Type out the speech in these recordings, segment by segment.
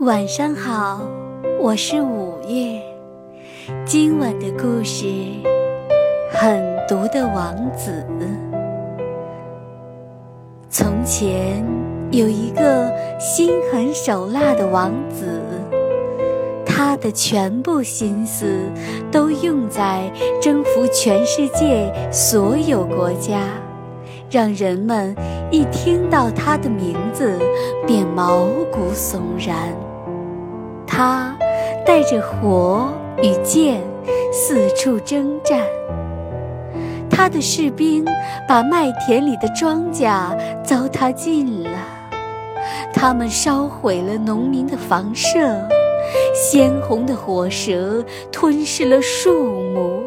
晚上好，我是五月。今晚的故事《狠毒的王子》。从前有一个心狠手辣的王子，他的全部心思都用在征服全世界所有国家，让人们一听到他的名字便毛骨悚然。他带着火与剑四处征战，他的士兵把麦田里的庄稼糟蹋尽了，他们烧毁了农民的房舍，鲜红的火舌吞噬了树木，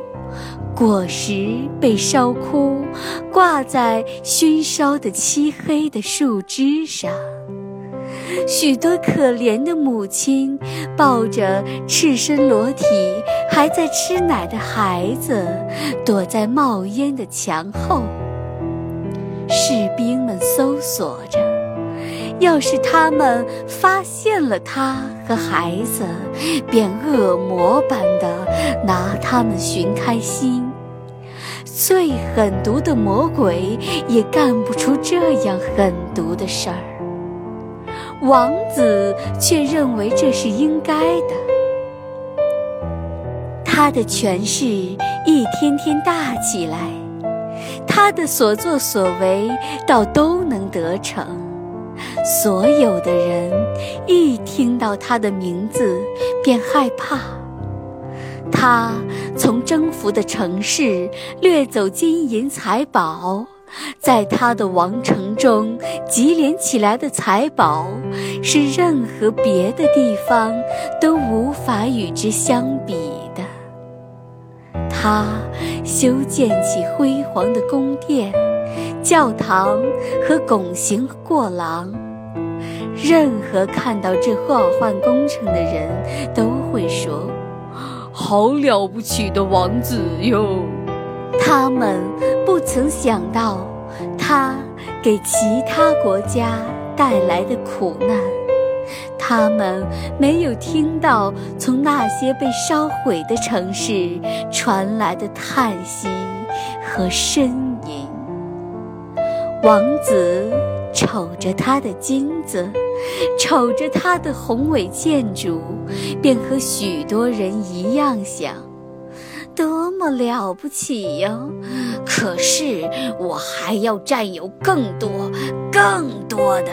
果实被烧枯，挂在熏烧的漆黑的树枝上。许多可怜的母亲抱着赤身裸体还在吃奶的孩子，躲在冒烟的墙后。士兵们搜索着，要是他们发现了他和孩子，便恶魔般的拿他们寻开心。最狠毒的魔鬼也干不出这样狠毒的事儿。王子却认为这是应该的，他的权势一天天大起来，他的所作所为倒都能得逞。所有的人一听到他的名字便害怕。他从征服的城市掠走金银财宝。在他的王城中积累起来的财宝，是任何别的地方都无法与之相比的。他修建起辉煌的宫殿、教堂和拱形过廊，任何看到这化幻工程的人都会说：“好了不起的王子哟！”他们不曾想到，他给其他国家带来的苦难；他们没有听到从那些被烧毁的城市传来的叹息和呻吟。王子瞅着他的金子，瞅着他的宏伟建筑，便和许多人一样想。多么了不起呀！可是我还要占有更多、更多的，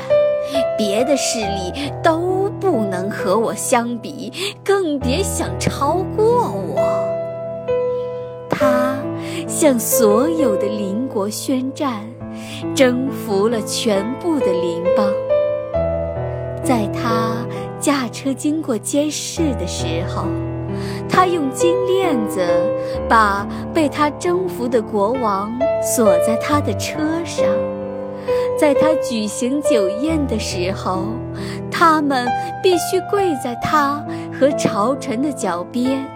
别的势力都不能和我相比，更别想超过我。他向所有的邻国宣战，征服了全部的邻邦。在他驾车经过街市的时候。他用金链子把被他征服的国王锁在他的车上，在他举行酒宴的时候，他们必须跪在他和朝臣的脚边，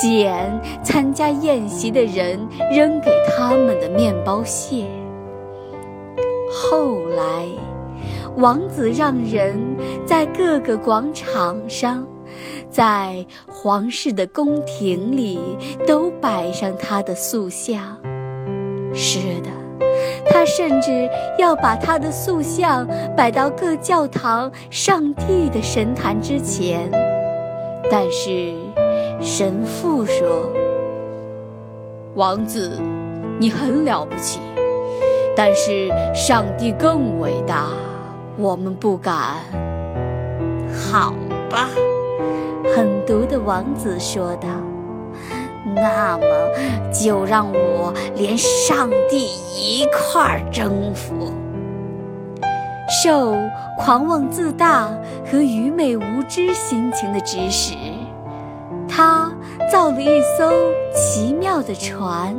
捡参加宴席的人扔给他们的面包屑。后来，王子让人在各个广场上。在皇室的宫廷里，都摆上他的塑像。是的，他甚至要把他的塑像摆到各教堂上帝的神坛之前。但是，神父说：“王子，你很了不起，但是上帝更伟大，我们不敢。”好吧。狠毒的王子说道：“那么，就让我连上帝一块儿征服。”受狂妄自大和愚昧无知心情的指使，他造了一艘奇妙的船，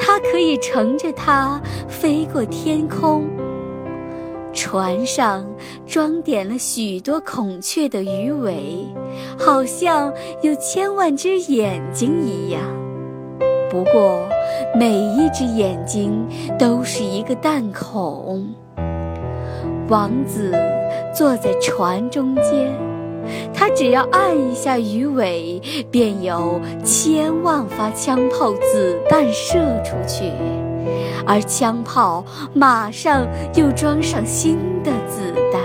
他可以乘着它飞过天空。船上装点了许多孔雀的鱼尾，好像有千万只眼睛一样。不过，每一只眼睛都是一个弹孔。王子坐在船中间，他只要按一下鱼尾，便有千万发枪炮子弹射出去，而枪炮马上又装上新的子弹。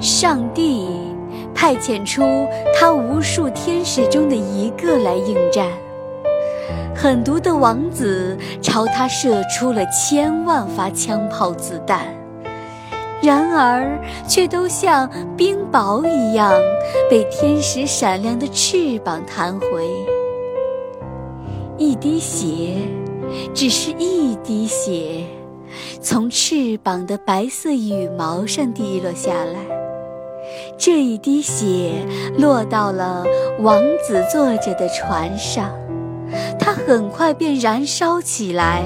上帝派遣出他无数天使中的一个来应战。狠毒的王子朝他射出了千万发枪炮子弹，然而却都像冰雹一样被天使闪亮的翅膀弹回。一滴血，只是一滴血，从翅膀的白色羽毛上滴落下来。这一滴血落到了王子坐着的船上。它很快便燃烧起来，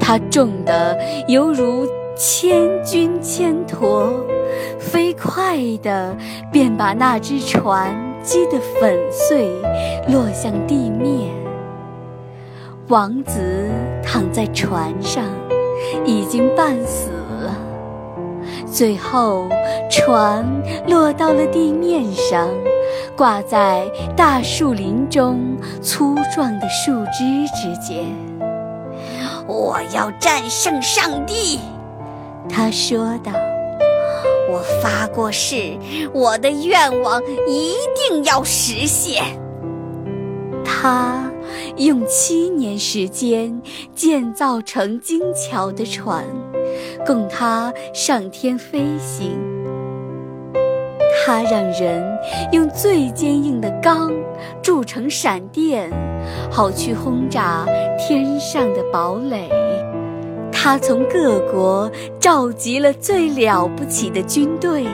它重的犹如千钧千驮，飞快地便把那只船击得粉碎，落向地面。王子躺在船上，已经半死了。最后，船落到了地面上。挂在大树林中粗壮的树枝之间。我要战胜上帝，他说道。我发过誓，我的愿望一定要实现。他用七年时间建造成精巧的船，供他上天飞行。他让人用最坚硬的钢铸成闪电，好去轰炸天上的堡垒。他从各国召集了最了不起的军队，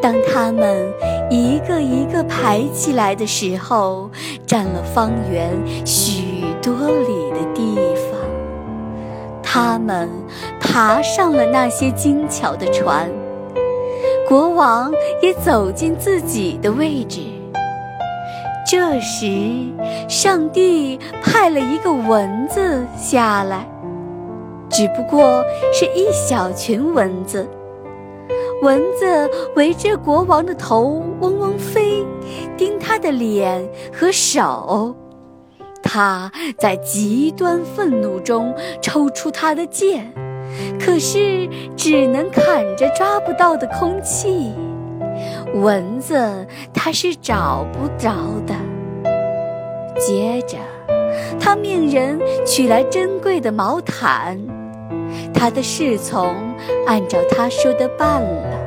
当他们一个一个排起来的时候，占了方圆许多里的地方。他们爬上了那些精巧的船。国王也走进自己的位置。这时，上帝派了一个蚊子下来，只不过是一小群蚊子。蚊子围着国王的头嗡嗡飞，叮他的脸和手。他在极端愤怒中抽出他的剑。可是只能砍着抓不到的空气，蚊子它是找不着的。接着，他命人取来珍贵的毛毯，他的侍从按照他说的办了。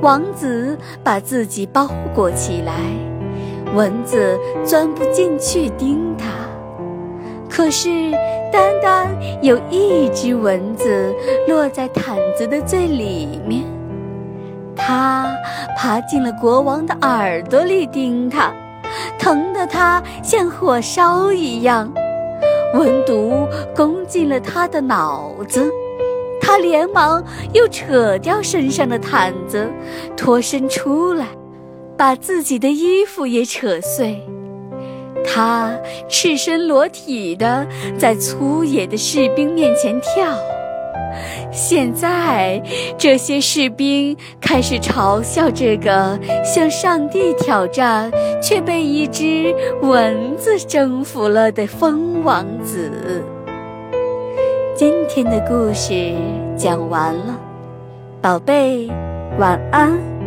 王子把自己包裹起来，蚊子钻不进去叮他。可是。单单有一只蚊子落在毯子的最里面，它爬进了国王的耳朵里叮他，疼得他像火烧一样。蚊毒攻进了他的脑子，他连忙又扯掉身上的毯子，脱身出来，把自己的衣服也扯碎。他赤身裸体的在粗野的士兵面前跳，现在这些士兵开始嘲笑这个向上帝挑战却被一只蚊子征服了的疯王子。今天的故事讲完了，宝贝，晚安。